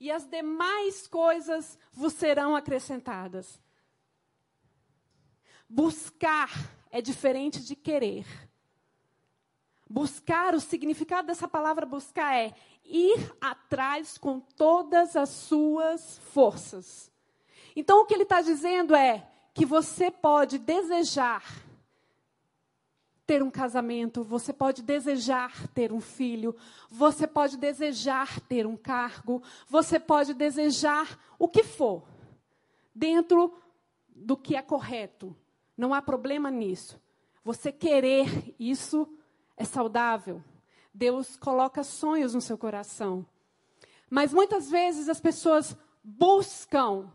e as demais coisas vos serão acrescentadas. Buscar é diferente de querer. Buscar, o significado dessa palavra buscar é ir atrás com todas as suas forças. Então, o que ele está dizendo é que você pode desejar ter um casamento, você pode desejar ter um filho, você pode desejar ter um cargo, você pode desejar o que for, dentro do que é correto. Não há problema nisso. Você querer isso é saudável. Deus coloca sonhos no seu coração. Mas muitas vezes as pessoas buscam,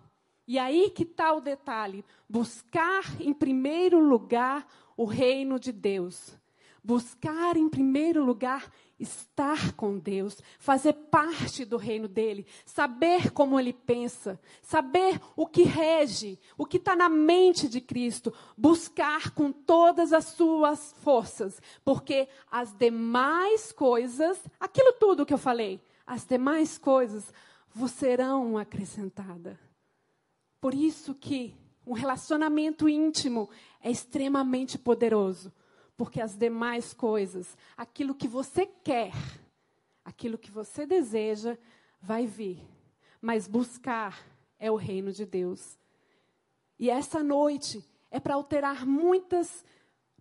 e aí que está o detalhe: buscar em primeiro lugar o reino de Deus. Buscar em primeiro lugar estar com Deus, fazer parte do reino dele, saber como ele pensa, saber o que rege, o que está na mente de Cristo, buscar com todas as suas forças, porque as demais coisas, aquilo tudo que eu falei, as demais coisas vos serão acrescentadas. Por isso que um relacionamento íntimo é extremamente poderoso. Porque as demais coisas, aquilo que você quer, aquilo que você deseja, vai vir. Mas buscar é o reino de Deus. E essa noite é para alterar muitas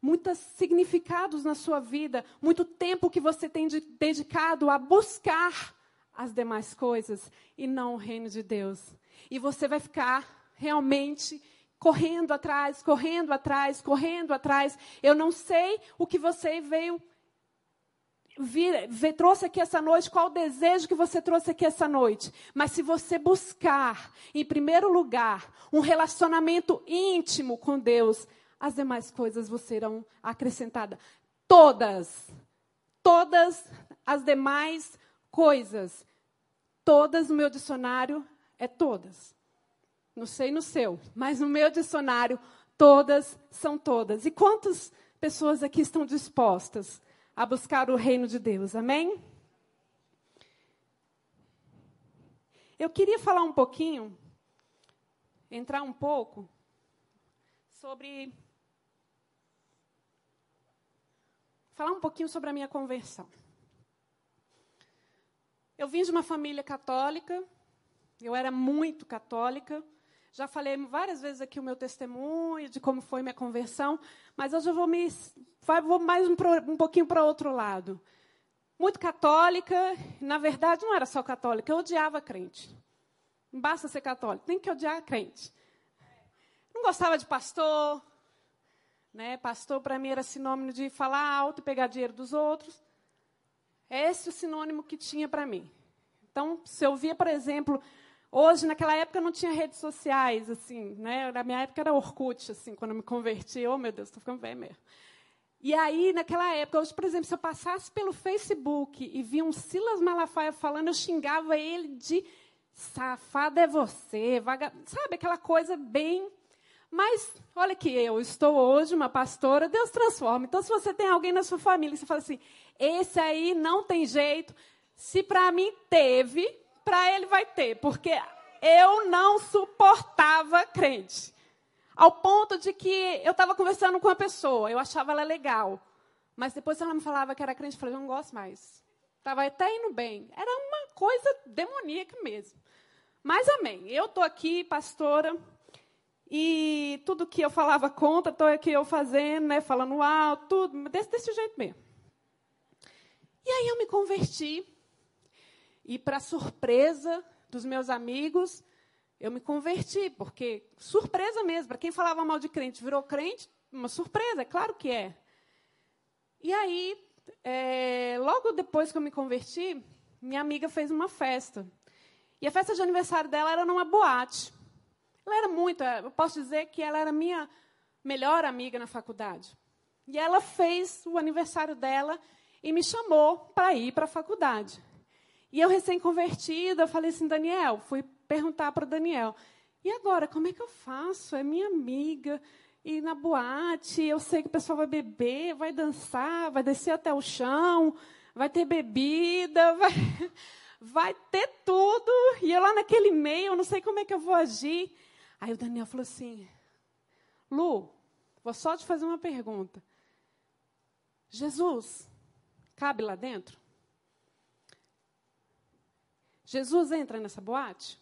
muitos significados na sua vida, muito tempo que você tem de, dedicado a buscar as demais coisas e não o reino de Deus. E você vai ficar realmente correndo atrás, correndo atrás, correndo atrás. Eu não sei o que você veio vir, trouxe aqui essa noite, qual o desejo que você trouxe aqui essa noite. Mas se você buscar, em primeiro lugar, um relacionamento íntimo com Deus, as demais coisas vos serão acrescentadas. Todas. Todas as demais coisas. Todas no meu dicionário é todas. Não sei no seu, mas no meu dicionário, todas são todas. E quantas pessoas aqui estão dispostas a buscar o reino de Deus? Amém? Eu queria falar um pouquinho, entrar um pouco, sobre. Falar um pouquinho sobre a minha conversão. Eu vim de uma família católica, eu era muito católica, já falei várias vezes aqui o meu testemunho de como foi minha conversão, mas hoje eu vou, me, vou mais um, um pouquinho para outro lado. Muito católica, na verdade não era só católica, eu odiava crente. Não basta ser católico, tem que odiar crente. Não gostava de pastor, né? Pastor para mim era sinônimo de falar alto e pegar dinheiro dos outros. Esse é o sinônimo que tinha para mim. Então, se eu via, por exemplo, Hoje, naquela época, não tinha redes sociais, assim, né? Na minha época era Orkut, assim, quando eu me converti. Oh, meu Deus, estou ficando velho mesmo. E aí, naquela época, hoje, por exemplo, se eu passasse pelo Facebook e via um Silas Malafaia falando, eu xingava ele de safado é você, vaga... sabe, aquela coisa bem... Mas, olha que eu estou hoje uma pastora, Deus transforma. Então, se você tem alguém na sua família, você fala assim, esse aí não tem jeito, se para mim teve, para ele vai ter, porque eu não suportava crente. Ao ponto de que eu estava conversando com uma pessoa, eu achava ela legal. Mas depois ela me falava que era crente, eu falei, não gosto mais. Estava até indo bem. Era uma coisa demoníaca mesmo. Mas amém. Eu estou aqui, pastora, e tudo que eu falava contra, estou aqui eu fazendo, né, falando alto, tudo, desse, desse jeito mesmo. E aí eu me converti. E, para surpresa dos meus amigos, eu me converti, porque surpresa mesmo. Para quem falava mal de crente, virou crente, uma surpresa, é claro que é. E aí, é, logo depois que eu me converti, minha amiga fez uma festa. E a festa de aniversário dela era numa boate. Ela era muito, eh, eu posso dizer que ela era minha melhor amiga na faculdade. E ela fez o aniversário dela e me chamou para ir para a faculdade. E eu, recém-convertida, falei assim, Daniel, fui perguntar para o Daniel, e agora, como é que eu faço? É minha amiga, e na boate, eu sei que o pessoal vai beber, vai dançar, vai descer até o chão, vai ter bebida, vai, vai ter tudo. E eu lá naquele meio, eu não sei como é que eu vou agir. Aí o Daniel falou assim: Lu, vou só te fazer uma pergunta. Jesus, cabe lá dentro? Jesus entra nessa boate?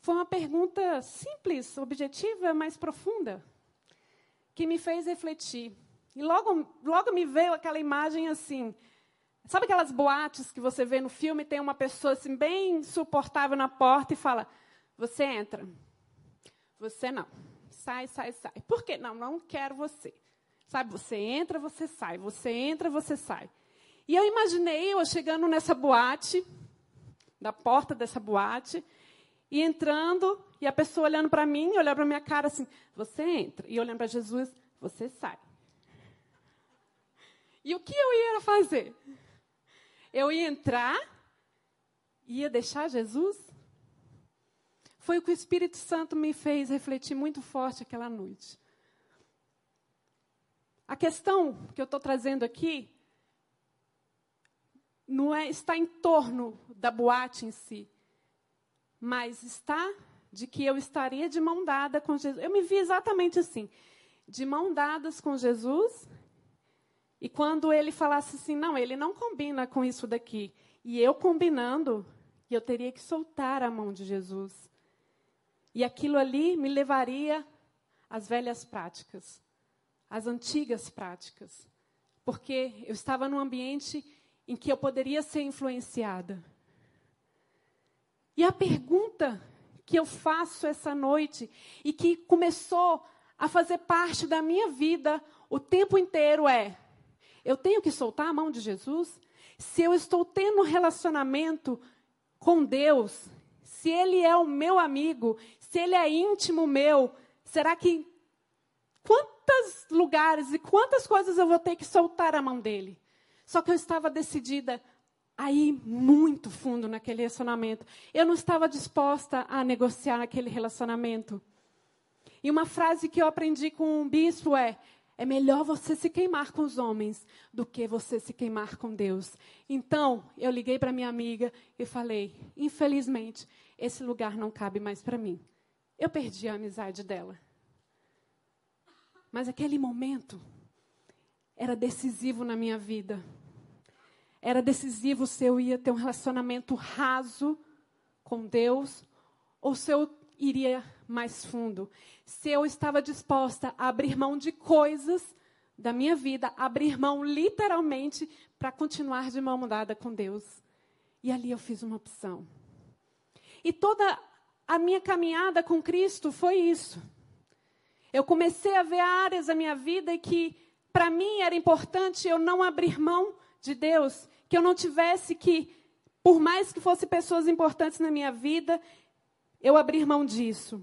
Foi uma pergunta simples, objetiva, mas profunda, que me fez refletir. E logo, logo me veio aquela imagem assim. Sabe aquelas boates que você vê no filme, tem uma pessoa assim, bem suportável na porta e fala: Você entra. Você não. Sai, sai, sai. Por quê? Não, não quero você. Sabe, você entra, você sai. Você entra, você sai. E eu imaginei eu chegando nessa boate, da porta dessa boate, e entrando, e a pessoa olhando para mim, olhando para minha cara assim, você entra. E olhando para Jesus, você sai. E o que eu ia fazer? Eu ia entrar, ia deixar Jesus? Foi o que o Espírito Santo me fez refletir muito forte aquela noite. A questão que eu estou trazendo aqui não é, está em torno da boate em si, mas está de que eu estaria de mão dada com Jesus. Eu me vi exatamente assim, de mão dadas com Jesus. E quando ele falasse assim, não, ele não combina com isso daqui. E eu combinando, eu teria que soltar a mão de Jesus. E aquilo ali me levaria às velhas práticas, às antigas práticas. Porque eu estava num ambiente em que eu poderia ser influenciada. E a pergunta que eu faço essa noite e que começou a fazer parte da minha vida o tempo inteiro é: eu tenho que soltar a mão de Jesus? Se eu estou tendo um relacionamento com Deus, se Ele é o meu amigo, se Ele é íntimo meu, será que quantos lugares e quantas coisas eu vou ter que soltar a mão dele? Só que eu estava decidida a ir muito fundo naquele relacionamento. Eu não estava disposta a negociar aquele relacionamento. E uma frase que eu aprendi com um bispo é: é melhor você se queimar com os homens do que você se queimar com Deus. Então, eu liguei para minha amiga e falei: infelizmente, esse lugar não cabe mais para mim. Eu perdi a amizade dela. Mas aquele momento era decisivo na minha vida era decisivo se eu ia ter um relacionamento raso com Deus ou se eu iria mais fundo. Se eu estava disposta a abrir mão de coisas da minha vida, abrir mão literalmente para continuar de mão dada com Deus. E ali eu fiz uma opção. E toda a minha caminhada com Cristo foi isso. Eu comecei a ver áreas da minha vida que, para mim, era importante eu não abrir mão de Deus, que eu não tivesse que, por mais que fossem pessoas importantes na minha vida, eu abrir mão disso.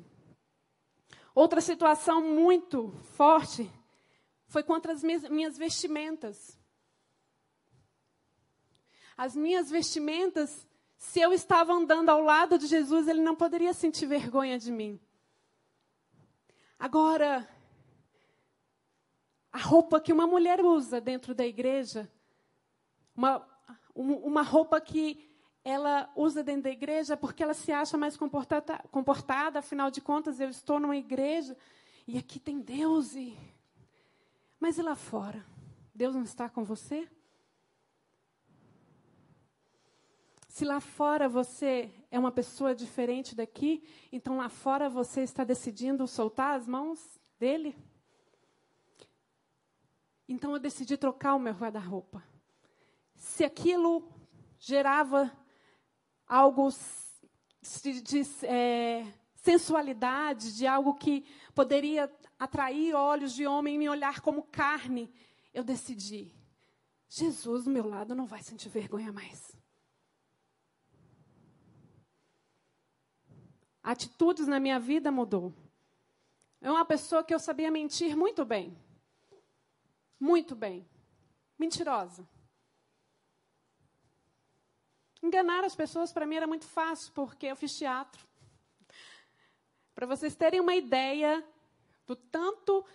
Outra situação muito forte foi contra as minhas vestimentas. As minhas vestimentas, se eu estava andando ao lado de Jesus, ele não poderia sentir vergonha de mim. Agora, a roupa que uma mulher usa dentro da igreja uma, uma roupa que ela usa dentro da igreja porque ela se acha mais comportada, comportada, afinal de contas, eu estou numa igreja e aqui tem Deus. E... Mas e lá fora? Deus não está com você? Se lá fora você é uma pessoa diferente daqui, então lá fora você está decidindo soltar as mãos dele? Então eu decidi trocar o meu guarda-roupa se aquilo gerava algo de, de é, sensualidade, de algo que poderia atrair olhos de homem e me olhar como carne, eu decidi. Jesus do meu lado não vai sentir vergonha mais. Atitudes na minha vida mudou. É uma pessoa que eu sabia mentir muito bem. Muito bem. Mentirosa. Enganar as pessoas para mim era muito fácil, porque eu fiz teatro. Para vocês terem uma ideia do tanto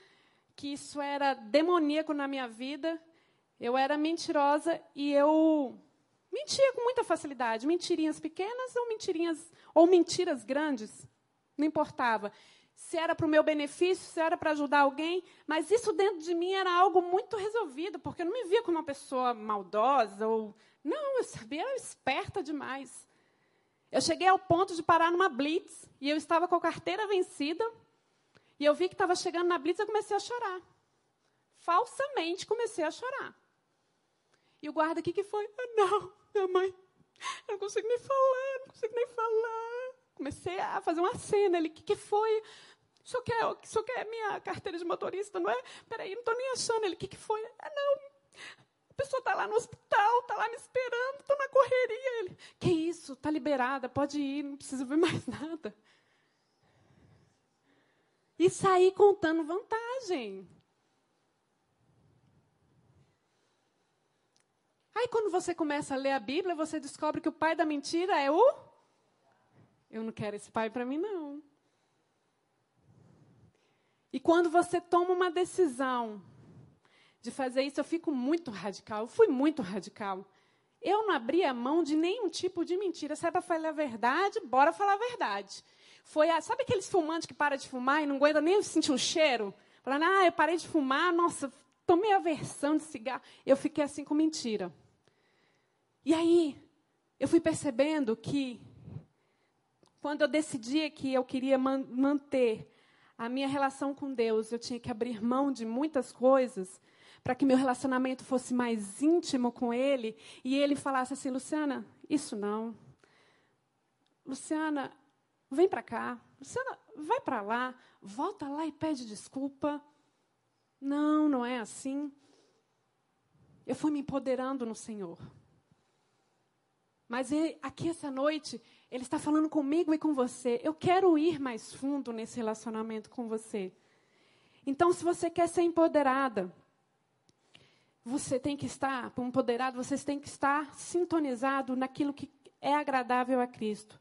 que isso era demoníaco na minha vida, eu era mentirosa e eu mentia com muita facilidade, mentirinhas pequenas ou mentirinhas ou mentiras grandes, não importava se era para o meu benefício, se era para ajudar alguém, mas isso dentro de mim era algo muito resolvido, porque eu não me via como uma pessoa maldosa ou não, eu sabia, era esperta demais. Eu cheguei ao ponto de parar numa blitz e eu estava com a carteira vencida e eu vi que estava chegando na blitz e eu comecei a chorar. Falsamente comecei a chorar. E o guarda, o que, que foi? Ah, não, minha mãe, eu não consigo nem falar, não consigo nem falar. Comecei a fazer uma cena. Ele, o que, que foi? O senhor, quer, o senhor quer minha carteira de motorista, não é? Peraí, não estou nem achando. Ele, o que, que foi? Ah, não. Pessoa está lá no hospital, está lá me esperando, estou na correria. Ele, que isso? Está liberada, pode ir, não precisa ver mais nada. E sair contando vantagem. Aí, quando você começa a ler a Bíblia, você descobre que o pai da mentira é o. Eu não quero esse pai para mim, não. E quando você toma uma decisão de fazer isso, eu fico muito radical. Eu fui muito radical. Eu não abria mão de nenhum tipo de mentira. Se é para falar a verdade, bora falar a verdade. Foi a, sabe aqueles fumantes que para de fumar e não aguenta nem sentir o cheiro? Falando, ah, eu parei de fumar, nossa, tomei aversão de cigarro. Eu fiquei assim com mentira. E aí, eu fui percebendo que, quando eu decidia que eu queria man manter a minha relação com Deus, eu tinha que abrir mão de muitas coisas para que meu relacionamento fosse mais íntimo com Ele e Ele falasse assim: Luciana, isso não. Luciana, vem para cá. Luciana, vai para lá. Volta lá e pede desculpa. Não, não é assim. Eu fui me empoderando no Senhor. Mas ele, aqui essa noite, ele está falando comigo e com você. Eu quero ir mais fundo nesse relacionamento com você. Então, se você quer ser empoderada, você tem que estar, empoderado, você tem que estar sintonizado naquilo que é agradável a Cristo.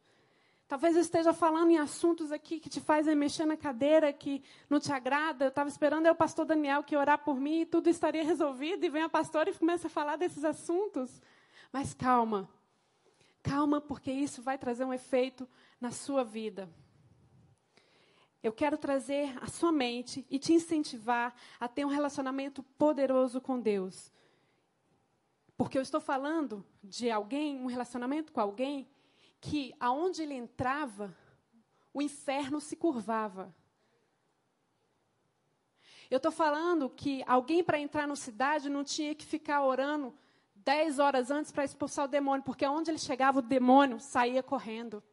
Talvez eu esteja falando em assuntos aqui que te fazem mexer na cadeira, que não te agrada. Eu estava esperando é o pastor Daniel que orar por mim e tudo estaria resolvido. E vem a pastora e começa a falar desses assuntos. Mas calma, Calma, porque isso vai trazer um efeito na sua vida. Eu quero trazer a sua mente e te incentivar a ter um relacionamento poderoso com Deus. Porque eu estou falando de alguém, um relacionamento com alguém, que aonde ele entrava, o inferno se curvava. Eu estou falando que alguém para entrar na cidade não tinha que ficar orando dez horas antes para expulsar o demônio, porque onde ele chegava, o demônio saía correndo.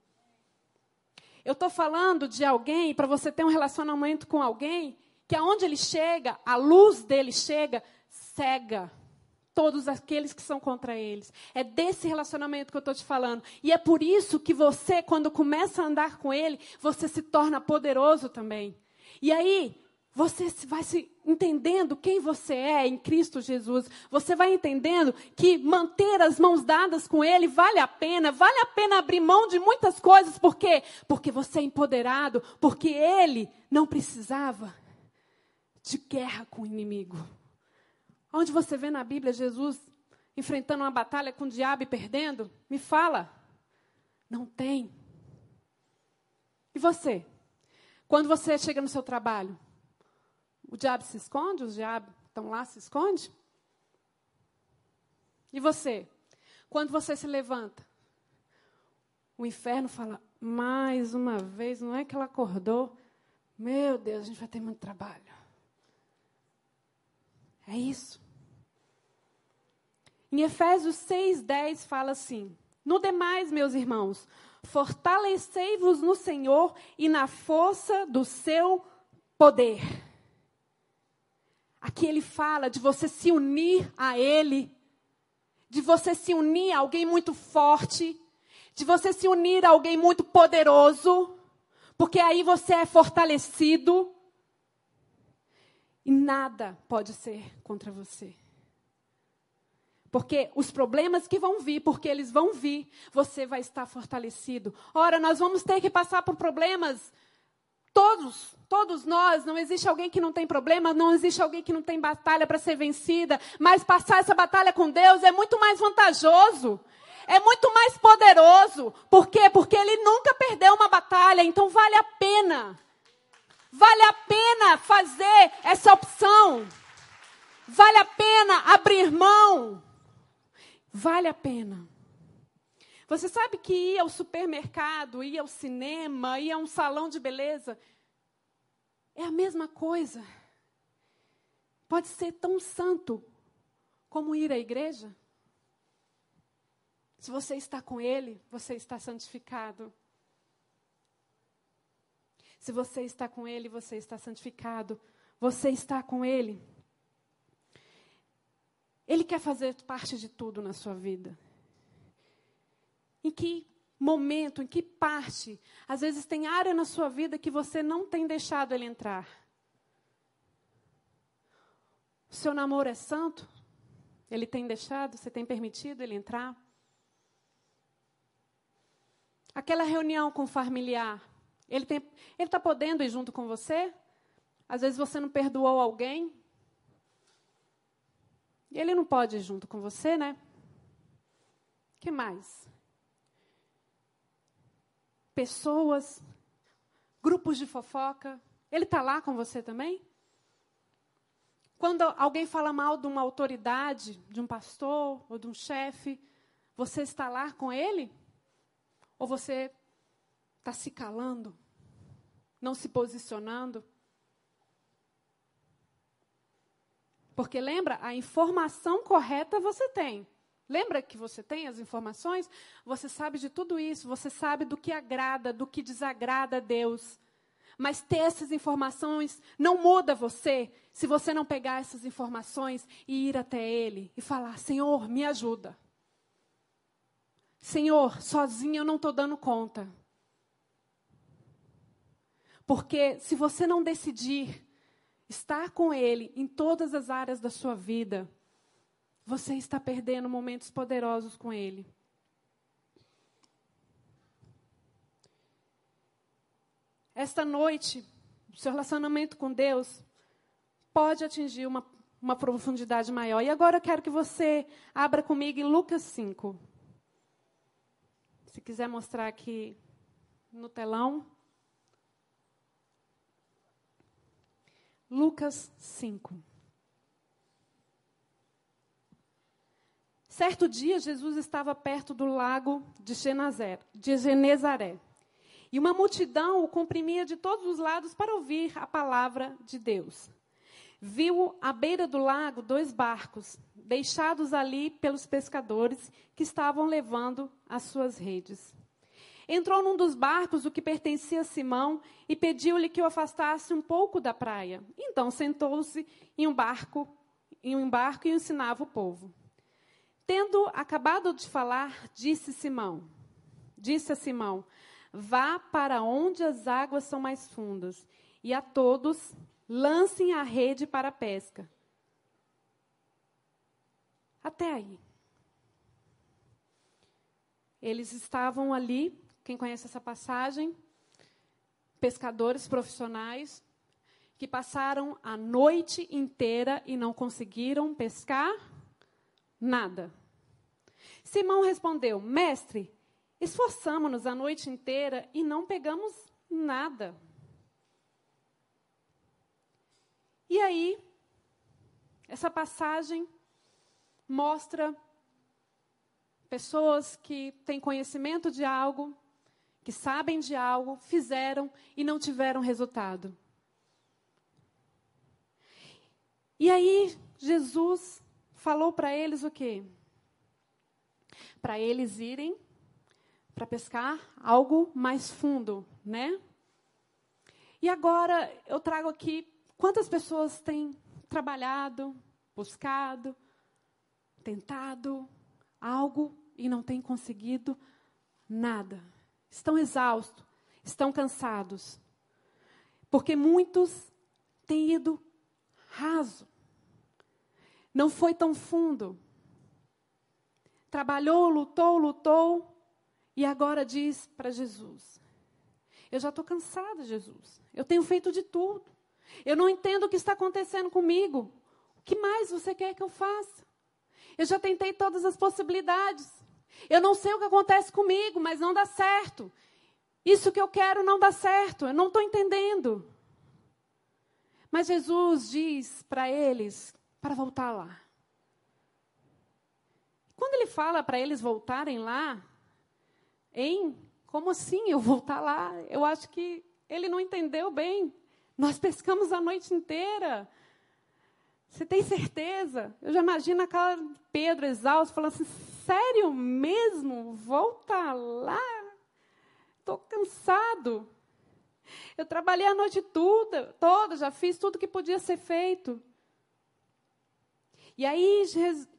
Eu estou falando de alguém, para você ter um relacionamento com alguém, que aonde ele chega, a luz dele chega, cega todos aqueles que são contra eles. É desse relacionamento que eu estou te falando. E é por isso que você, quando começa a andar com ele, você se torna poderoso também. E aí, você vai se entendendo quem você é em Cristo Jesus. Você vai entendendo que manter as mãos dadas com Ele vale a pena. Vale a pena abrir mão de muitas coisas. Por quê? Porque você é empoderado. Porque Ele não precisava de guerra com o inimigo. Onde você vê na Bíblia Jesus enfrentando uma batalha com o diabo e perdendo? Me fala. Não tem. E você? Quando você chega no seu trabalho, o diabo se esconde? Os diabos estão lá, se esconde? E você? Quando você se levanta, o inferno fala, mais uma vez, não é que ela acordou? Meu Deus, a gente vai ter muito trabalho. É isso. Em Efésios 6,10 fala assim: No demais, meus irmãos, fortalecei-vos no Senhor e na força do seu poder. Aqui ele fala de você se unir a Ele de você se unir a alguém muito forte, de você se unir a alguém muito poderoso, porque aí você é fortalecido. E nada pode ser contra você. Porque os problemas que vão vir, porque eles vão vir, você vai estar fortalecido. Ora, nós vamos ter que passar por problemas Todos, todos nós, não existe alguém que não tem problema, não existe alguém que não tem batalha para ser vencida, mas passar essa batalha com Deus é muito mais vantajoso. É muito mais poderoso. Por quê? Porque ele nunca perdeu uma batalha, então vale a pena. Vale a pena fazer essa opção. Vale a pena abrir mão. Vale a pena. Você sabe que ir ao supermercado, ir ao cinema, ir a um salão de beleza é a mesma coisa. Pode ser tão santo como ir à igreja. Se você está com Ele, você está santificado. Se você está com Ele, você está santificado. Você está com Ele. Ele quer fazer parte de tudo na sua vida. Em que momento, em que parte, às vezes tem área na sua vida que você não tem deixado ele entrar. O seu namoro é santo? Ele tem deixado? Você tem permitido ele entrar? Aquela reunião com o familiar, ele está podendo ir junto com você? Às vezes você não perdoou alguém. E ele não pode ir junto com você, né? Que mais? Pessoas, grupos de fofoca. Ele está lá com você também? Quando alguém fala mal de uma autoridade, de um pastor ou de um chefe, você está lá com ele? Ou você está se calando, não se posicionando? Porque lembra, a informação correta você tem. Lembra que você tem as informações? Você sabe de tudo isso, você sabe do que agrada, do que desagrada a Deus. Mas ter essas informações não muda você se você não pegar essas informações e ir até Ele e falar: Senhor, me ajuda. Senhor, sozinho eu não estou dando conta. Porque se você não decidir estar com Ele em todas as áreas da sua vida, você está perdendo momentos poderosos com Ele. Esta noite, o seu relacionamento com Deus pode atingir uma, uma profundidade maior. E agora eu quero que você abra comigo em Lucas 5. Se quiser mostrar aqui no telão. Lucas 5. Certo dia, Jesus estava perto do lago de, de Genezaré. E uma multidão o comprimia de todos os lados para ouvir a palavra de Deus. Viu à beira do lago dois barcos, deixados ali pelos pescadores que estavam levando as suas redes. Entrou num dos barcos, o que pertencia a Simão, e pediu-lhe que o afastasse um pouco da praia. Então sentou-se em um barco, em um barco e ensinava o povo. Tendo acabado de falar, disse Simão, disse a Simão: Vá para onde as águas são mais fundas, e a todos lancem a rede para a pesca. Até aí. Eles estavam ali, quem conhece essa passagem, pescadores profissionais, que passaram a noite inteira e não conseguiram pescar Nada. Simão respondeu: Mestre, esforçamo-nos a noite inteira e não pegamos nada. E aí, essa passagem mostra pessoas que têm conhecimento de algo, que sabem de algo, fizeram e não tiveram resultado. E aí, Jesus falou para eles o quê? Para eles irem para pescar algo mais fundo, né? E agora eu trago aqui quantas pessoas têm trabalhado, buscado, tentado, algo e não têm conseguido nada. Estão exaustos, estão cansados. Porque muitos têm ido raso. Não foi tão fundo. Trabalhou, lutou, lutou e agora diz para Jesus: Eu já estou cansada, Jesus. Eu tenho feito de tudo. Eu não entendo o que está acontecendo comigo. O que mais você quer que eu faça? Eu já tentei todas as possibilidades. Eu não sei o que acontece comigo, mas não dá certo. Isso que eu quero não dá certo. Eu não estou entendendo. Mas Jesus diz para eles para voltar lá. Quando ele fala para eles voltarem lá, Hein? Como assim eu voltar lá? Eu acho que ele não entendeu bem. Nós pescamos a noite inteira. Você tem certeza? Eu já imagino aquela Pedro exausto falando assim: sério mesmo? Volta lá? Estou cansado. Eu trabalhei a noite toda, toda, já fiz tudo que podia ser feito. E aí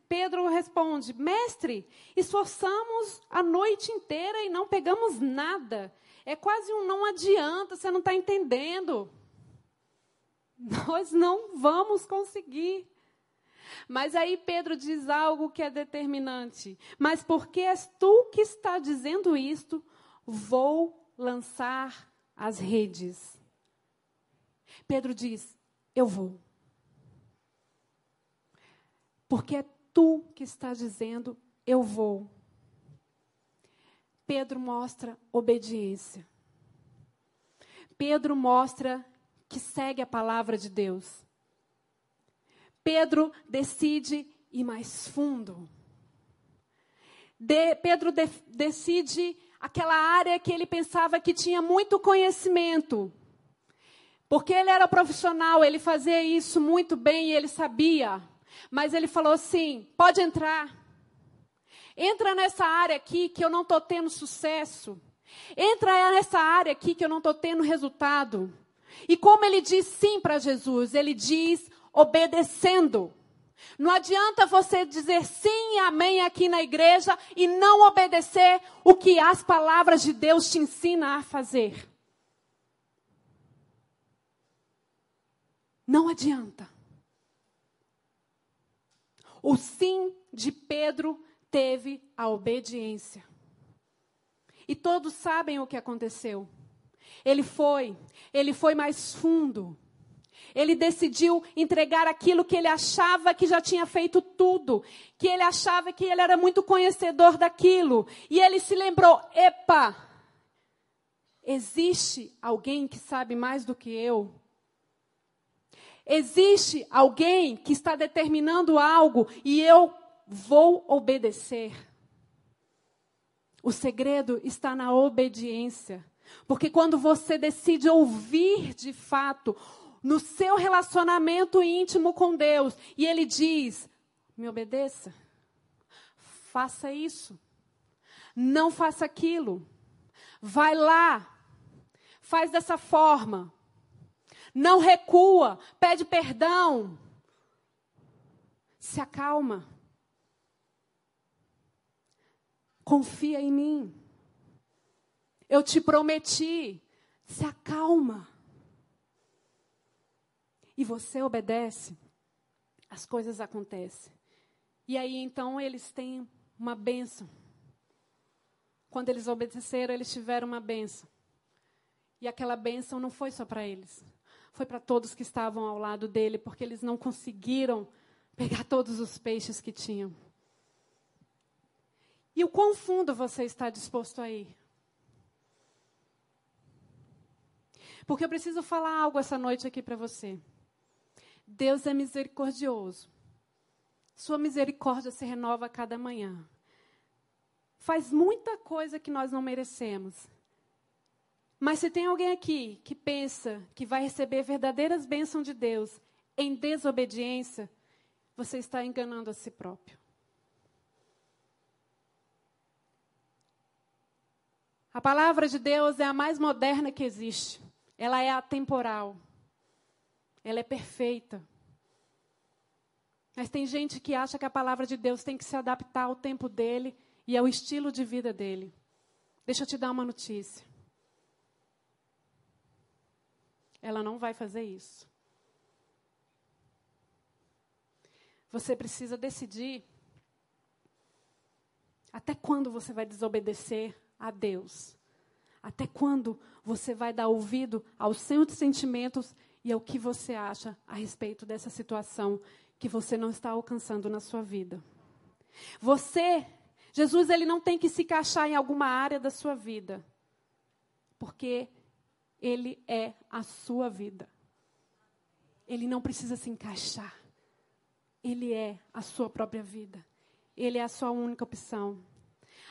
Pedro responde: Mestre, esforçamos a noite inteira e não pegamos nada. É quase um não adianta, você não está entendendo. Nós não vamos conseguir. Mas aí Pedro diz algo que é determinante. Mas porque és tu que está dizendo isto, vou lançar as redes. Pedro diz: Eu vou. Porque é tu que estás dizendo, eu vou. Pedro mostra obediência. Pedro mostra que segue a palavra de Deus. Pedro decide ir mais fundo. De, Pedro de, decide aquela área que ele pensava que tinha muito conhecimento. Porque ele era profissional, ele fazia isso muito bem e ele sabia. Mas ele falou assim: pode entrar. Entra nessa área aqui que eu não estou tendo sucesso. Entra nessa área aqui que eu não estou tendo resultado. E como ele diz sim para Jesus? Ele diz obedecendo. Não adianta você dizer sim e amém aqui na igreja e não obedecer o que as palavras de Deus te ensinam a fazer. Não adianta. O sim de Pedro teve a obediência. E todos sabem o que aconteceu. Ele foi, ele foi mais fundo. Ele decidiu entregar aquilo que ele achava que já tinha feito tudo, que ele achava que ele era muito conhecedor daquilo. E ele se lembrou: epa, existe alguém que sabe mais do que eu? Existe alguém que está determinando algo e eu vou obedecer. O segredo está na obediência. Porque quando você decide ouvir de fato, no seu relacionamento íntimo com Deus, e Ele diz: me obedeça, faça isso, não faça aquilo, vai lá, faz dessa forma, não recua, pede perdão, se acalma. Confia em mim. Eu te prometi, se acalma. E você obedece, as coisas acontecem. E aí então eles têm uma bênção. Quando eles obedeceram, eles tiveram uma bênção. E aquela bênção não foi só para eles foi para todos que estavam ao lado dele, porque eles não conseguiram pegar todos os peixes que tinham. E o quão fundo você está disposto a ir? Porque eu preciso falar algo essa noite aqui para você. Deus é misericordioso. Sua misericórdia se renova a cada manhã. Faz muita coisa que nós não merecemos. Mas se tem alguém aqui que pensa que vai receber verdadeiras bênçãos de Deus em desobediência, você está enganando a si próprio. A palavra de Deus é a mais moderna que existe. Ela é atemporal. Ela é perfeita. Mas tem gente que acha que a palavra de Deus tem que se adaptar ao tempo dele e ao estilo de vida dele. Deixa eu te dar uma notícia. Ela não vai fazer isso. Você precisa decidir até quando você vai desobedecer a Deus. Até quando você vai dar ouvido aos seus sentimentos e ao que você acha a respeito dessa situação que você não está alcançando na sua vida. Você, Jesus, ele não tem que se encaixar em alguma área da sua vida, porque ele é a sua vida. Ele não precisa se encaixar. Ele é a sua própria vida. Ele é a sua única opção.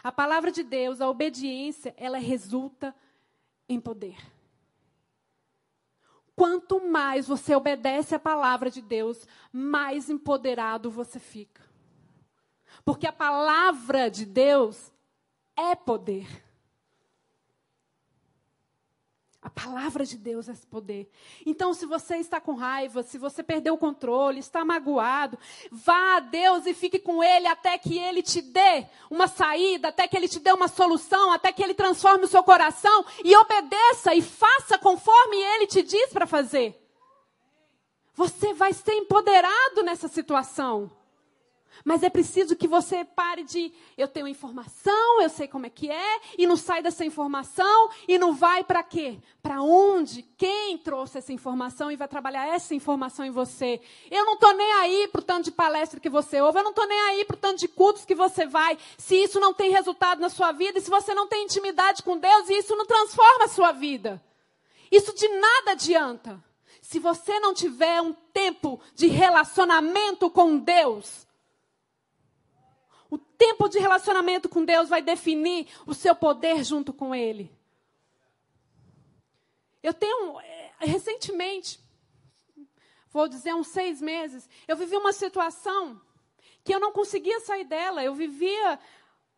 A palavra de Deus, a obediência, ela resulta em poder. Quanto mais você obedece a palavra de Deus, mais empoderado você fica. Porque a palavra de Deus é poder. A palavra de Deus é esse poder. Então, se você está com raiva, se você perdeu o controle, está magoado, vá a Deus e fique com Ele até que Ele te dê uma saída, até que Ele te dê uma solução, até que Ele transforme o seu coração e obedeça e faça conforme Ele te diz para fazer. Você vai ser empoderado nessa situação. Mas é preciso que você pare de eu tenho informação, eu sei como é que é, e não sai dessa informação e não vai para quê? Para onde? Quem trouxe essa informação e vai trabalhar essa informação em você? Eu não estou nem aí para o tanto de palestra que você ouve, eu não estou nem aí para o tanto de cultos que você vai, se isso não tem resultado na sua vida, e se você não tem intimidade com Deus e isso não transforma a sua vida. Isso de nada adianta. Se você não tiver um tempo de relacionamento com Deus, o tempo de relacionamento com Deus vai definir o seu poder junto com Ele. Eu tenho, é, recentemente, vou dizer uns seis meses, eu vivi uma situação que eu não conseguia sair dela. Eu vivia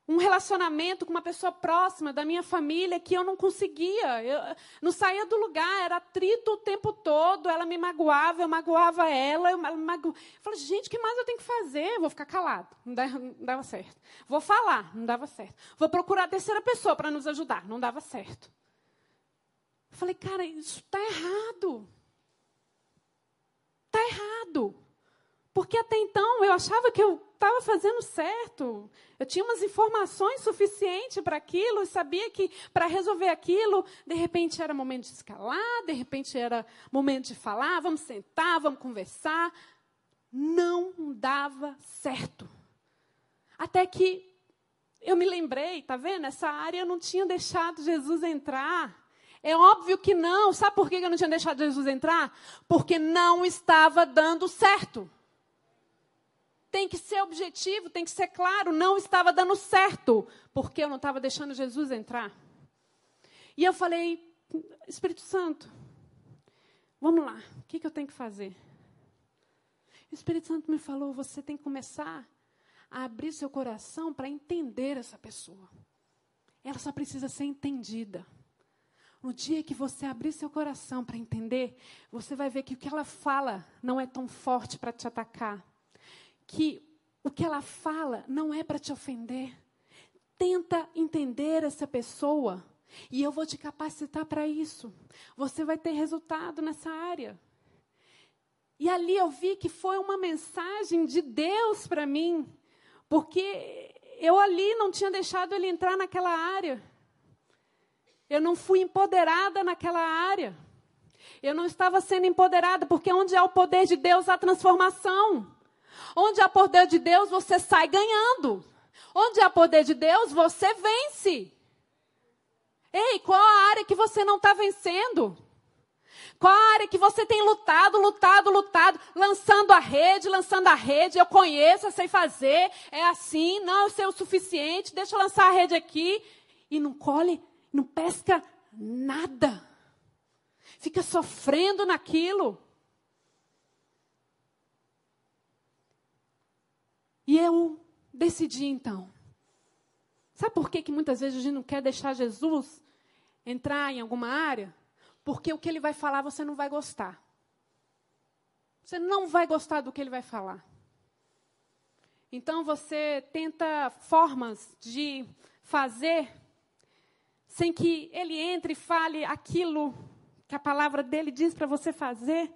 um relacionamento com uma pessoa próxima da minha família que eu não conseguia. Eu não saía do lugar, era atrito o tempo todo. Ela me magoava, eu magoava ela. Eu, mago... eu falei, gente, que mais eu tenho que fazer? Vou ficar calado. Não dava, não dava certo. Vou falar, não dava certo. Vou procurar a terceira pessoa para nos ajudar. Não dava certo. Eu falei, cara, isso está errado. Está errado. Porque até então eu achava que eu estava fazendo certo. Eu tinha umas informações suficientes para aquilo, e sabia que para resolver aquilo, de repente era momento de escalar, de repente era momento de falar, vamos sentar, vamos conversar. Não dava certo. Até que eu me lembrei, tá vendo? Essa área eu não tinha deixado Jesus entrar. É óbvio que não. Sabe por que eu não tinha deixado Jesus entrar? Porque não estava dando certo tem que ser objetivo, tem que ser claro. Não estava dando certo, porque eu não estava deixando Jesus entrar. E eu falei, Espírito Santo, vamos lá, o que, que eu tenho que fazer? O Espírito Santo me falou: você tem que começar a abrir seu coração para entender essa pessoa. Ela só precisa ser entendida. No dia que você abrir seu coração para entender, você vai ver que o que ela fala não é tão forte para te atacar que o que ela fala não é para te ofender. Tenta entender essa pessoa e eu vou te capacitar para isso. Você vai ter resultado nessa área. E ali eu vi que foi uma mensagem de Deus para mim, porque eu ali não tinha deixado ele entrar naquela área. Eu não fui empoderada naquela área. Eu não estava sendo empoderada, porque onde há o poder de Deus há transformação. Onde há poder de Deus, você sai ganhando. Onde há poder de Deus, você vence. Ei, qual a área que você não está vencendo? Qual a área que você tem lutado, lutado, lutado, lançando a rede, lançando a rede? Eu conheço, eu sei fazer, é assim, não, eu sei o suficiente, deixa eu lançar a rede aqui. E não colhe, não pesca nada. Fica sofrendo naquilo. E eu decidi então. Sabe por que, que muitas vezes a gente não quer deixar Jesus entrar em alguma área? Porque o que ele vai falar você não vai gostar. Você não vai gostar do que ele vai falar. Então você tenta formas de fazer sem que ele entre e fale aquilo que a palavra dele diz para você fazer.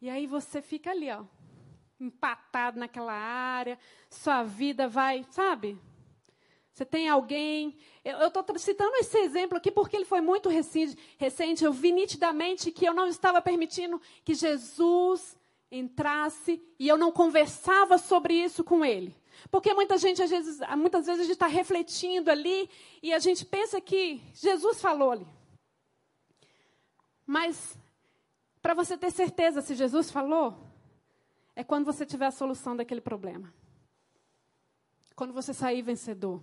E aí você fica ali, ó, empatado naquela área, sua vida vai, sabe? Você tem alguém. Eu estou citando esse exemplo aqui porque ele foi muito recente. Eu vi nitidamente que eu não estava permitindo que Jesus entrasse e eu não conversava sobre isso com ele. Porque muita gente, às vezes, muitas vezes a gente está refletindo ali e a gente pensa que Jesus falou ali. Mas, para você ter certeza se Jesus falou, é quando você tiver a solução daquele problema. Quando você sair vencedor.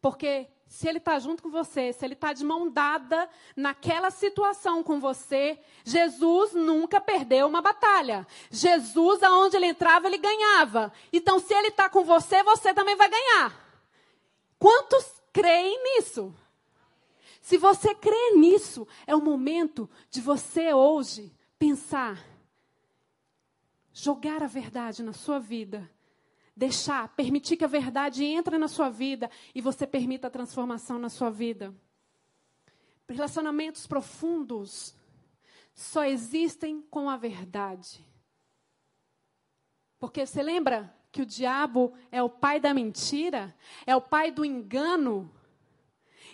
Porque se ele está junto com você, se ele está de mão dada naquela situação com você, Jesus nunca perdeu uma batalha. Jesus, aonde ele entrava, ele ganhava. Então, se ele está com você, você também vai ganhar. Quantos creem nisso? Se você crê nisso, é o momento de você hoje pensar, jogar a verdade na sua vida deixar, permitir que a verdade entre na sua vida e você permita a transformação na sua vida. Relacionamentos profundos só existem com a verdade. Porque você lembra que o diabo é o pai da mentira, é o pai do engano.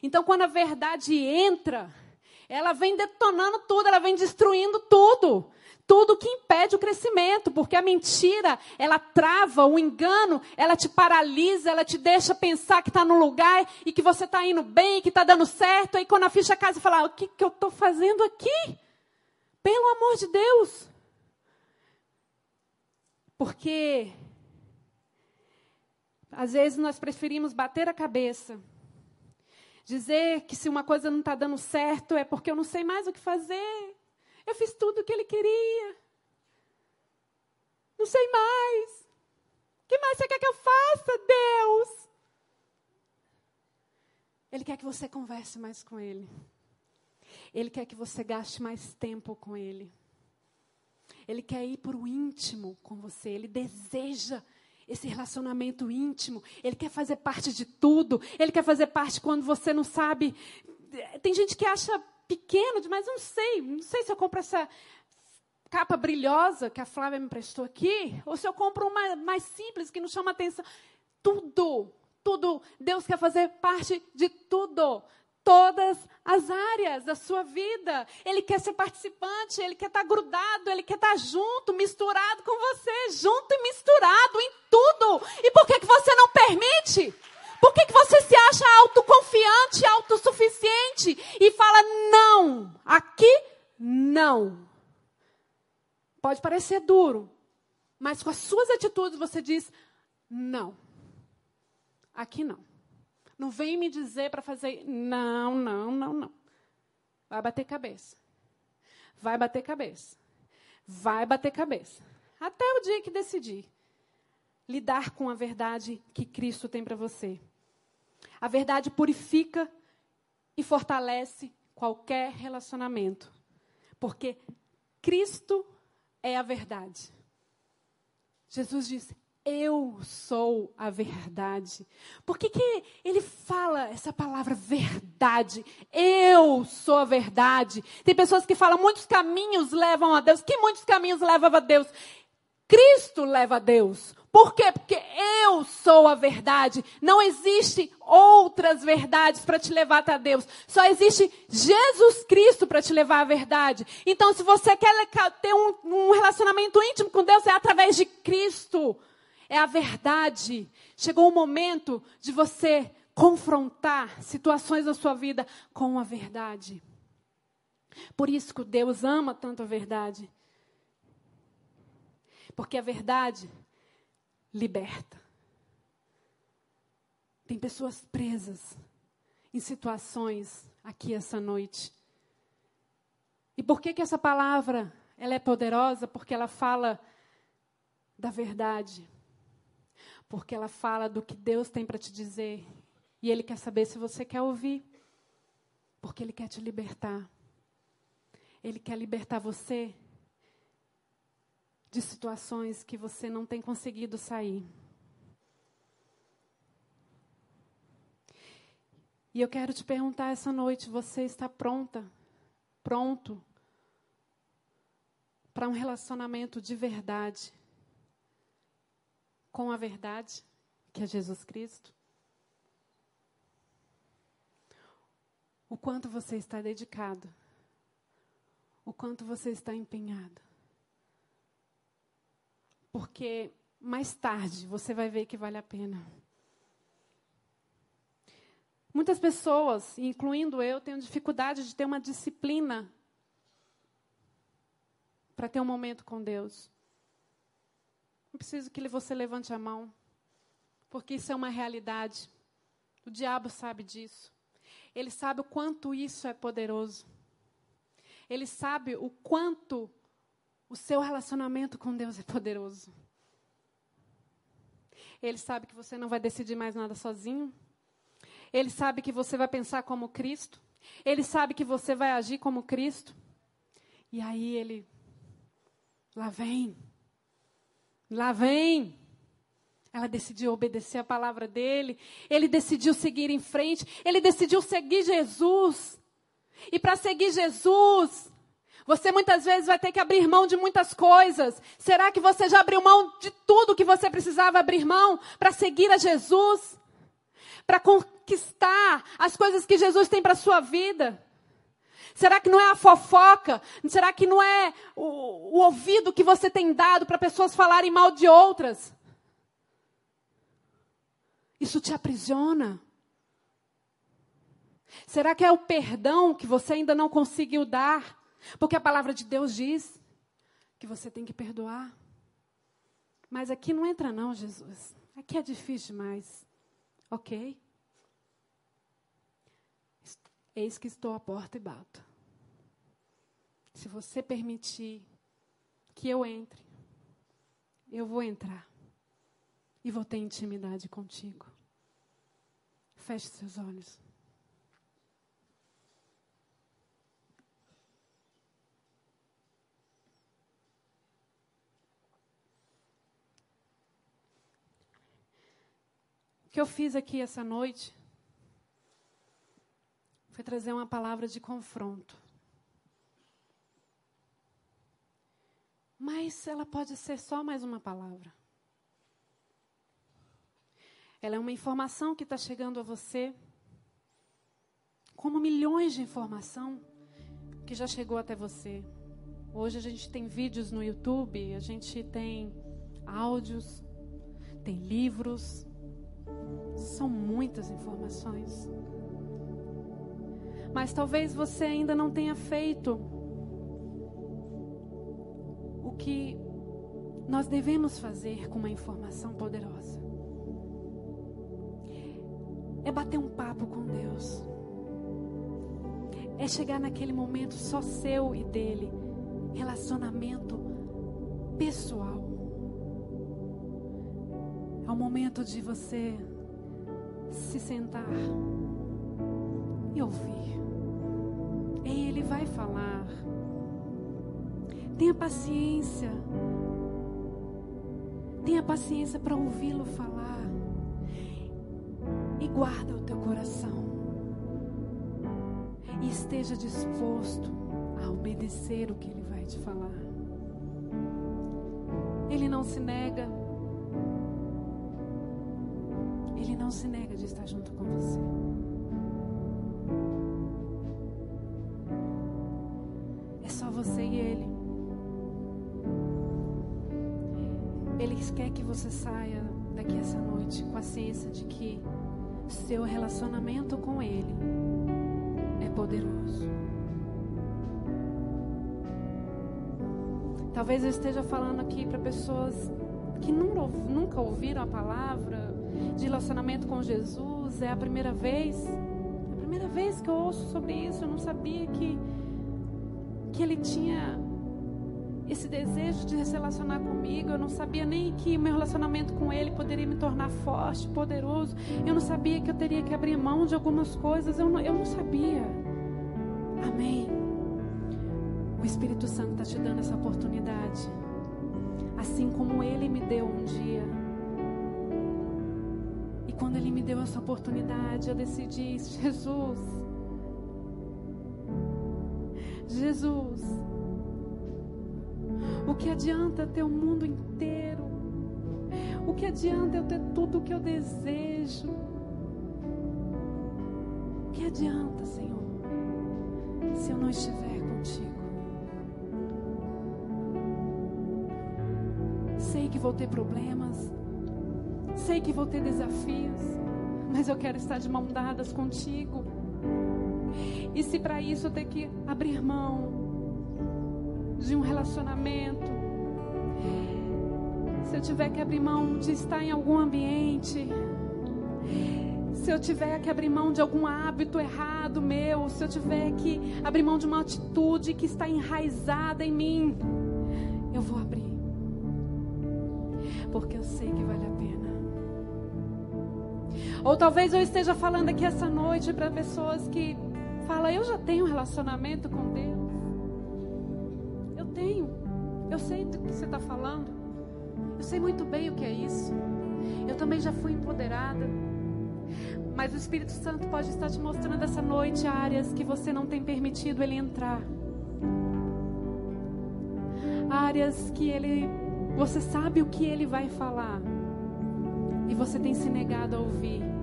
Então, quando a verdade entra, ela vem detonando tudo, ela vem destruindo tudo tudo que impede o crescimento, porque a mentira, ela trava, o engano, ela te paralisa, ela te deixa pensar que está no lugar e que você está indo bem, que está dando certo. Aí quando a ficha casa, fala: o que, que eu estou fazendo aqui? Pelo amor de Deus. Porque às vezes nós preferimos bater a cabeça, dizer que se uma coisa não está dando certo é porque eu não sei mais o que fazer. Eu fiz tudo o que ele queria. Não sei mais. O que mais você quer que eu faça, Deus? Ele quer que você converse mais com Ele. Ele quer que você gaste mais tempo com Ele. Ele quer ir para o íntimo com você. Ele deseja esse relacionamento íntimo. Ele quer fazer parte de tudo. Ele quer fazer parte quando você não sabe. Tem gente que acha pequeno, mas não sei, não sei se eu compro essa capa brilhosa que a Flávia me prestou aqui, ou se eu compro uma mais simples que não chama atenção. Tudo, tudo. Deus quer fazer parte de tudo. Todas as áreas da sua vida. Ele quer ser participante, ele quer estar grudado, ele quer estar junto, misturado com você, junto e misturado em tudo. E por que, que você não permite? Por que, que você se acha autoconfiante, autossuficiente e fala não? Aqui, não. Pode parecer duro, mas com as suas atitudes você diz não. Aqui não. Não vem me dizer para fazer não, não, não, não. Vai bater cabeça. Vai bater cabeça. Vai bater cabeça. Até o dia que decidir lidar com a verdade que Cristo tem para você. A verdade purifica e fortalece qualquer relacionamento, porque Cristo é a verdade. Jesus diz: Eu sou a verdade. Por que, que ele fala essa palavra verdade? Eu sou a verdade. Tem pessoas que falam: muitos caminhos levam a Deus. Que muitos caminhos levam a Deus? Cristo leva a Deus. Por quê? Porque eu sou a verdade. Não existe outras verdades para te levar até Deus. Só existe Jesus Cristo para te levar à verdade. Então, se você quer ter um, um relacionamento íntimo com Deus, é através de Cristo. É a verdade. Chegou o momento de você confrontar situações da sua vida com a verdade. Por isso que Deus ama tanto a verdade. Porque a verdade liberta. Tem pessoas presas em situações aqui essa noite. E por que que essa palavra ela é poderosa? Porque ela fala da verdade. Porque ela fala do que Deus tem para te dizer. E ele quer saber se você quer ouvir. Porque ele quer te libertar. Ele quer libertar você de situações que você não tem conseguido sair. E eu quero te perguntar essa noite: você está pronta, pronto para um relacionamento de verdade com a verdade, que é Jesus Cristo? O quanto você está dedicado? O quanto você está empenhado? Porque mais tarde você vai ver que vale a pena. Muitas pessoas, incluindo eu, têm dificuldade de ter uma disciplina para ter um momento com Deus. Não preciso que você levante a mão, porque isso é uma realidade. O diabo sabe disso. Ele sabe o quanto isso é poderoso. Ele sabe o quanto o seu relacionamento com Deus é poderoso. Ele sabe que você não vai decidir mais nada sozinho. Ele sabe que você vai pensar como Cristo. Ele sabe que você vai agir como Cristo. E aí ele. Lá vem. Lá vem. Ela decidiu obedecer a palavra dele. Ele decidiu seguir em frente. Ele decidiu seguir Jesus. E para seguir Jesus, você muitas vezes vai ter que abrir mão de muitas coisas. Será que você já abriu mão de tudo que você precisava abrir mão para seguir a Jesus? Para conquistar as coisas que Jesus tem para a sua vida? Será que não é a fofoca? Será que não é o, o ouvido que você tem dado para pessoas falarem mal de outras? Isso te aprisiona. Será que é o perdão que você ainda não conseguiu dar? Porque a palavra de Deus diz que você tem que perdoar. Mas aqui não entra, não, Jesus. Aqui é difícil demais. Ok? Eis que estou à porta e bato. Se você permitir que eu entre, eu vou entrar e vou ter intimidade contigo. Feche seus olhos. Que eu fiz aqui essa noite foi trazer uma palavra de confronto. Mas ela pode ser só mais uma palavra. Ela é uma informação que está chegando a você, como milhões de informação que já chegou até você. Hoje a gente tem vídeos no YouTube, a gente tem áudios, tem livros. São muitas informações. Mas talvez você ainda não tenha feito o que nós devemos fazer com uma informação poderosa é bater um papo com Deus. É chegar naquele momento só seu e dele. Relacionamento pessoal. O momento de você se sentar e ouvir. E ele vai falar. Tenha paciência. Tenha paciência para ouvi-lo falar e guarda o teu coração. E esteja disposto a obedecer o que ele vai te falar. Ele não se nega. Não se nega de estar junto com você. É só você e ele. Ele quer que você saia daqui essa noite com a ciência de que seu relacionamento com Ele é poderoso. Talvez eu esteja falando aqui para pessoas que nunca ouviram a palavra de relacionamento com Jesus. É a primeira vez. É a primeira vez que eu ouço sobre isso. Eu não sabia que, que ele tinha esse desejo de se relacionar comigo. Eu não sabia nem que meu relacionamento com Ele poderia me tornar forte, poderoso. Eu não sabia que eu teria que abrir mão de algumas coisas. Eu não, eu não sabia. Amém. O Espírito Santo está te dando essa oportunidade. Assim como Ele me deu um dia. Quando Ele me deu essa oportunidade, eu decidi: Jesus, Jesus, o que adianta ter o mundo inteiro? O que adianta eu ter tudo o que eu desejo? O que adianta, Senhor, se eu não estiver contigo? Sei que vou ter problemas, sei que vou ter desafios, mas eu quero estar de mão dadas contigo. E se para isso eu ter que abrir mão de um relacionamento, se eu tiver que abrir mão de estar em algum ambiente, se eu tiver que abrir mão de algum hábito errado meu, se eu tiver que abrir mão de uma atitude que está enraizada em mim, eu vou abrir. Porque eu sei que vale. Ou talvez eu esteja falando aqui essa noite para pessoas que falam: Eu já tenho um relacionamento com Deus. Eu tenho. Eu sei do que você está falando. Eu sei muito bem o que é isso. Eu também já fui empoderada. Mas o Espírito Santo pode estar te mostrando essa noite áreas que você não tem permitido ele entrar. Áreas que ele você sabe o que ele vai falar e você tem se negado a ouvir.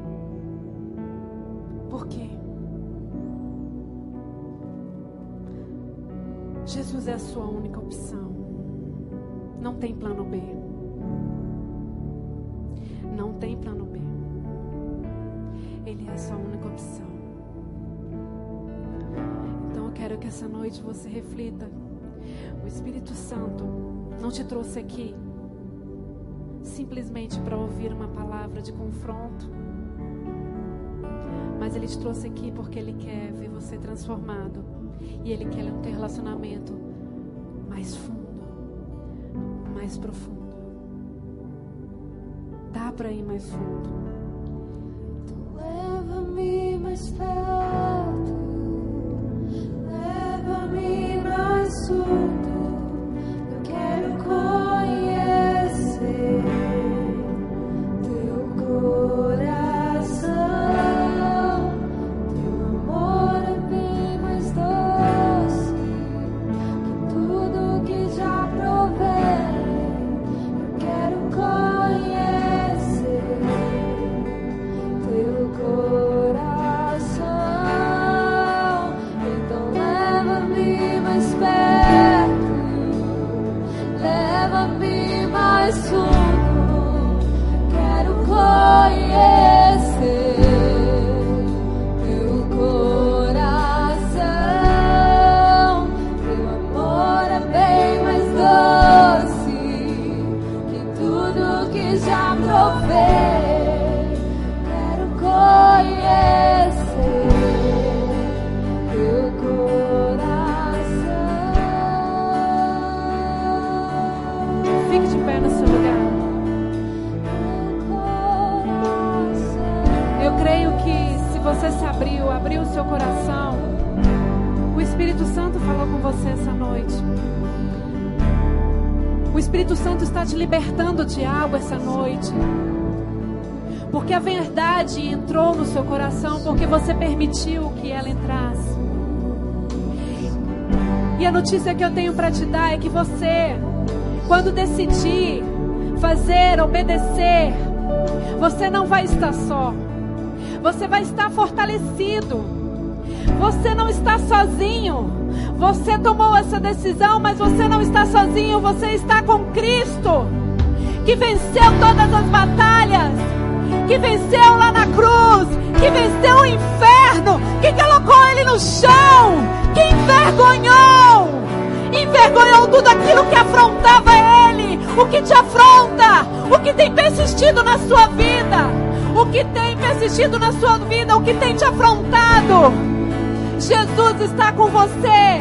Por quê? Jesus é a sua única opção. Não tem plano B. Não tem plano B. Ele é a sua única opção. Então eu quero que essa noite você reflita. O Espírito Santo não te trouxe aqui simplesmente para ouvir uma palavra de confronto. Mas ele te trouxe aqui porque ele quer ver você transformado. E ele quer um relacionamento mais fundo, mais profundo. Dá para ir mais fundo. Leva-me mais perto, que se você se abriu, abriu o seu coração, o Espírito Santo falou com você essa noite. O Espírito Santo está te libertando de algo essa noite. Porque a verdade entrou no seu coração, porque você permitiu que ela entrasse. E a notícia que eu tenho para te dar é que você, quando decidir fazer, obedecer, você não vai estar só. Você vai estar fortalecido. Você não está sozinho. Você tomou essa decisão, mas você não está sozinho. Você está com Cristo, que venceu todas as batalhas, que venceu lá na cruz, que venceu o inferno, que colocou ele no chão, que envergonhou envergonhou tudo aquilo que afrontava ele, o que te afronta, o que tem persistido na sua vida, o que tem persistido na sua vida, o que tem te afrontado. Jesus está com você.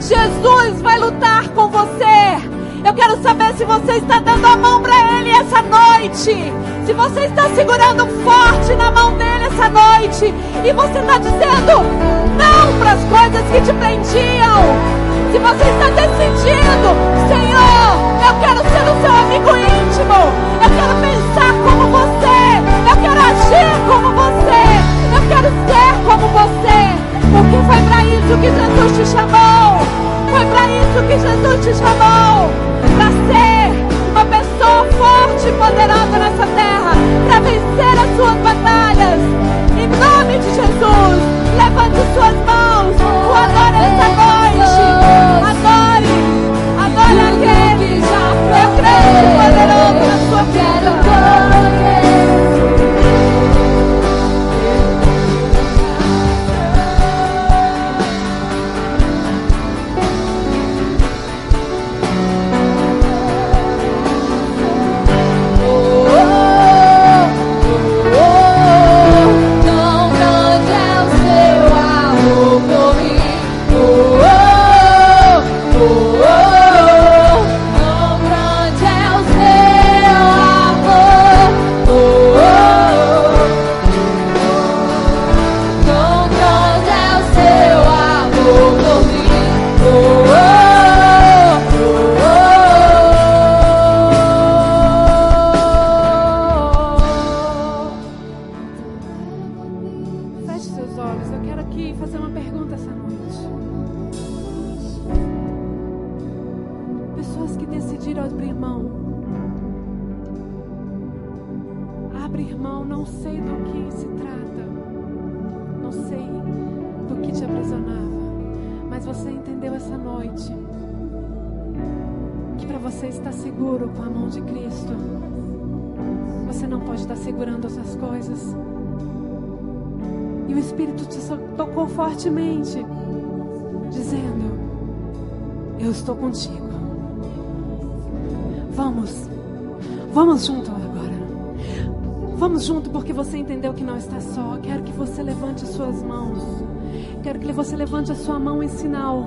Jesus vai lutar com você. Eu quero saber se você está dando a mão para Ele essa noite. Se você está segurando forte na mão dele essa noite. E você está dizendo não para as coisas que te prendiam. Se você está decidindo, Senhor, eu quero ser o seu amigo íntimo. Eu quero pensar quero agir como você. Eu quero ser como você. Porque foi para isso que Jesus te chamou. Foi para isso que Jesus te chamou. Para ser uma pessoa forte e poderosa nessa terra. Para vencer as suas batalhas. Em nome de Jesus, levante suas mãos. O adore esta noite. Adore. Adore aquele que já é grande e poderoso na sua vida. Segurando outras coisas. E o Espírito te tocou fortemente, dizendo: Eu estou contigo. Vamos, vamos junto agora. Vamos junto porque você entendeu que não está só. Quero que você levante as suas mãos. Quero que você levante a sua mão em sinal,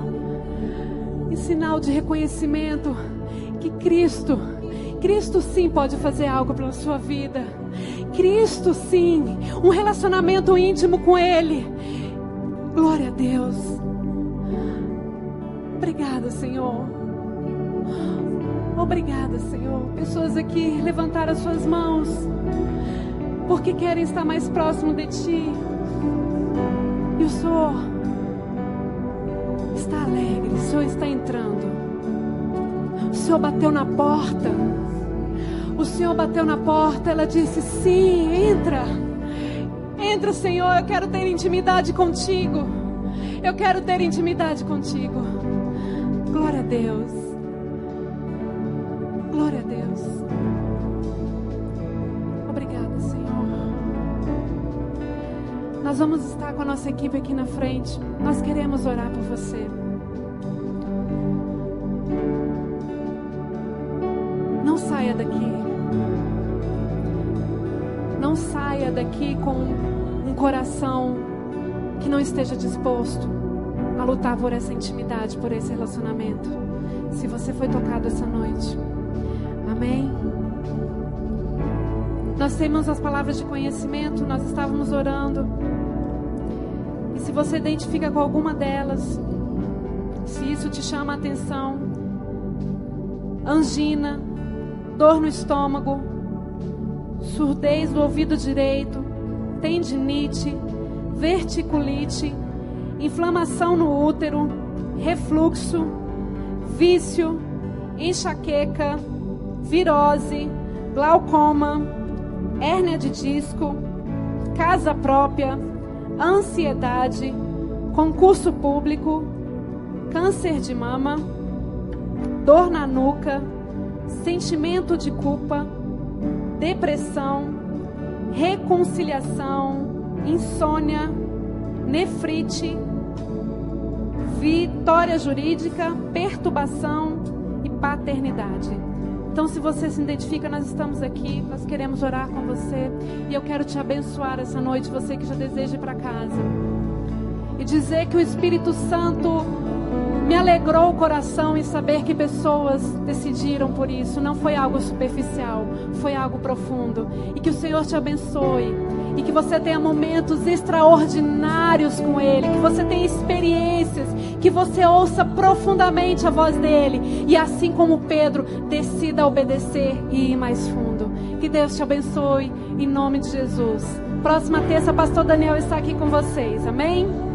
em sinal de reconhecimento que Cristo, Cristo sim pode fazer algo pela sua vida. Cristo sim, um relacionamento íntimo com Ele. Glória a Deus. Obrigada, Senhor. Obrigada, Senhor. Pessoas aqui levantaram as suas mãos porque querem estar mais próximo de Ti. E o Senhor está alegre, o Senhor está entrando. O Senhor bateu na porta. O Senhor bateu na porta, ela disse: Sim, entra. Entra, Senhor, eu quero ter intimidade contigo. Eu quero ter intimidade contigo. Glória a Deus. Glória a Deus. Obrigada, Senhor. Nós vamos estar com a nossa equipe aqui na frente. Nós queremos orar por você. Não saia daqui. Saia daqui com um coração que não esteja disposto a lutar por essa intimidade, por esse relacionamento. Se você foi tocado essa noite. Amém. Nós temos as palavras de conhecimento, nós estávamos orando. E se você identifica com alguma delas, se isso te chama a atenção, angina, dor no estômago, surdez do ouvido direito, tendinite, verticulite, inflamação no útero, refluxo, vício, enxaqueca, virose, glaucoma, hérnia de disco, casa própria, ansiedade, concurso público, câncer de mama, dor na nuca, sentimento de culpa, depressão, reconciliação, insônia, nefrite, vitória jurídica, perturbação e paternidade. Então, se você se identifica, nós estamos aqui, nós queremos orar com você e eu quero te abençoar essa noite, você que já deseja ir para casa. E dizer que o Espírito Santo me alegrou o coração em saber que pessoas decidiram por isso. Não foi algo superficial, foi algo profundo. E que o Senhor te abençoe. E que você tenha momentos extraordinários com Ele. Que você tenha experiências. Que você ouça profundamente a voz dEle. E assim como Pedro, decida obedecer e ir mais fundo. Que Deus te abençoe. Em nome de Jesus. Próxima terça, pastor Daniel está aqui com vocês. Amém?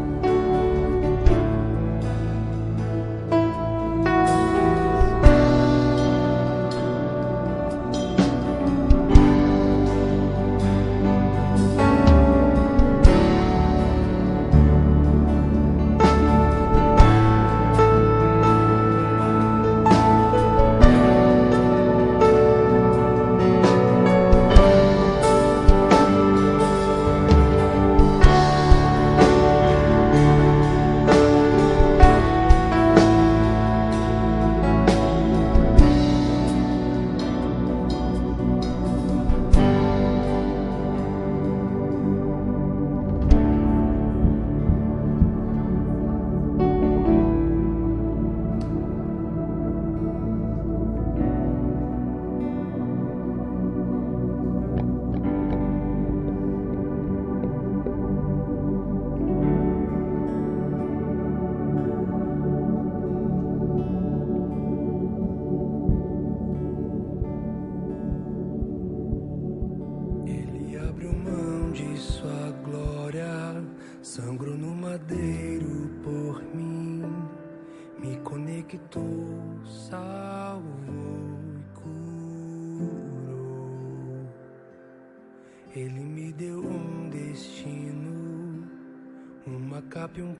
Ele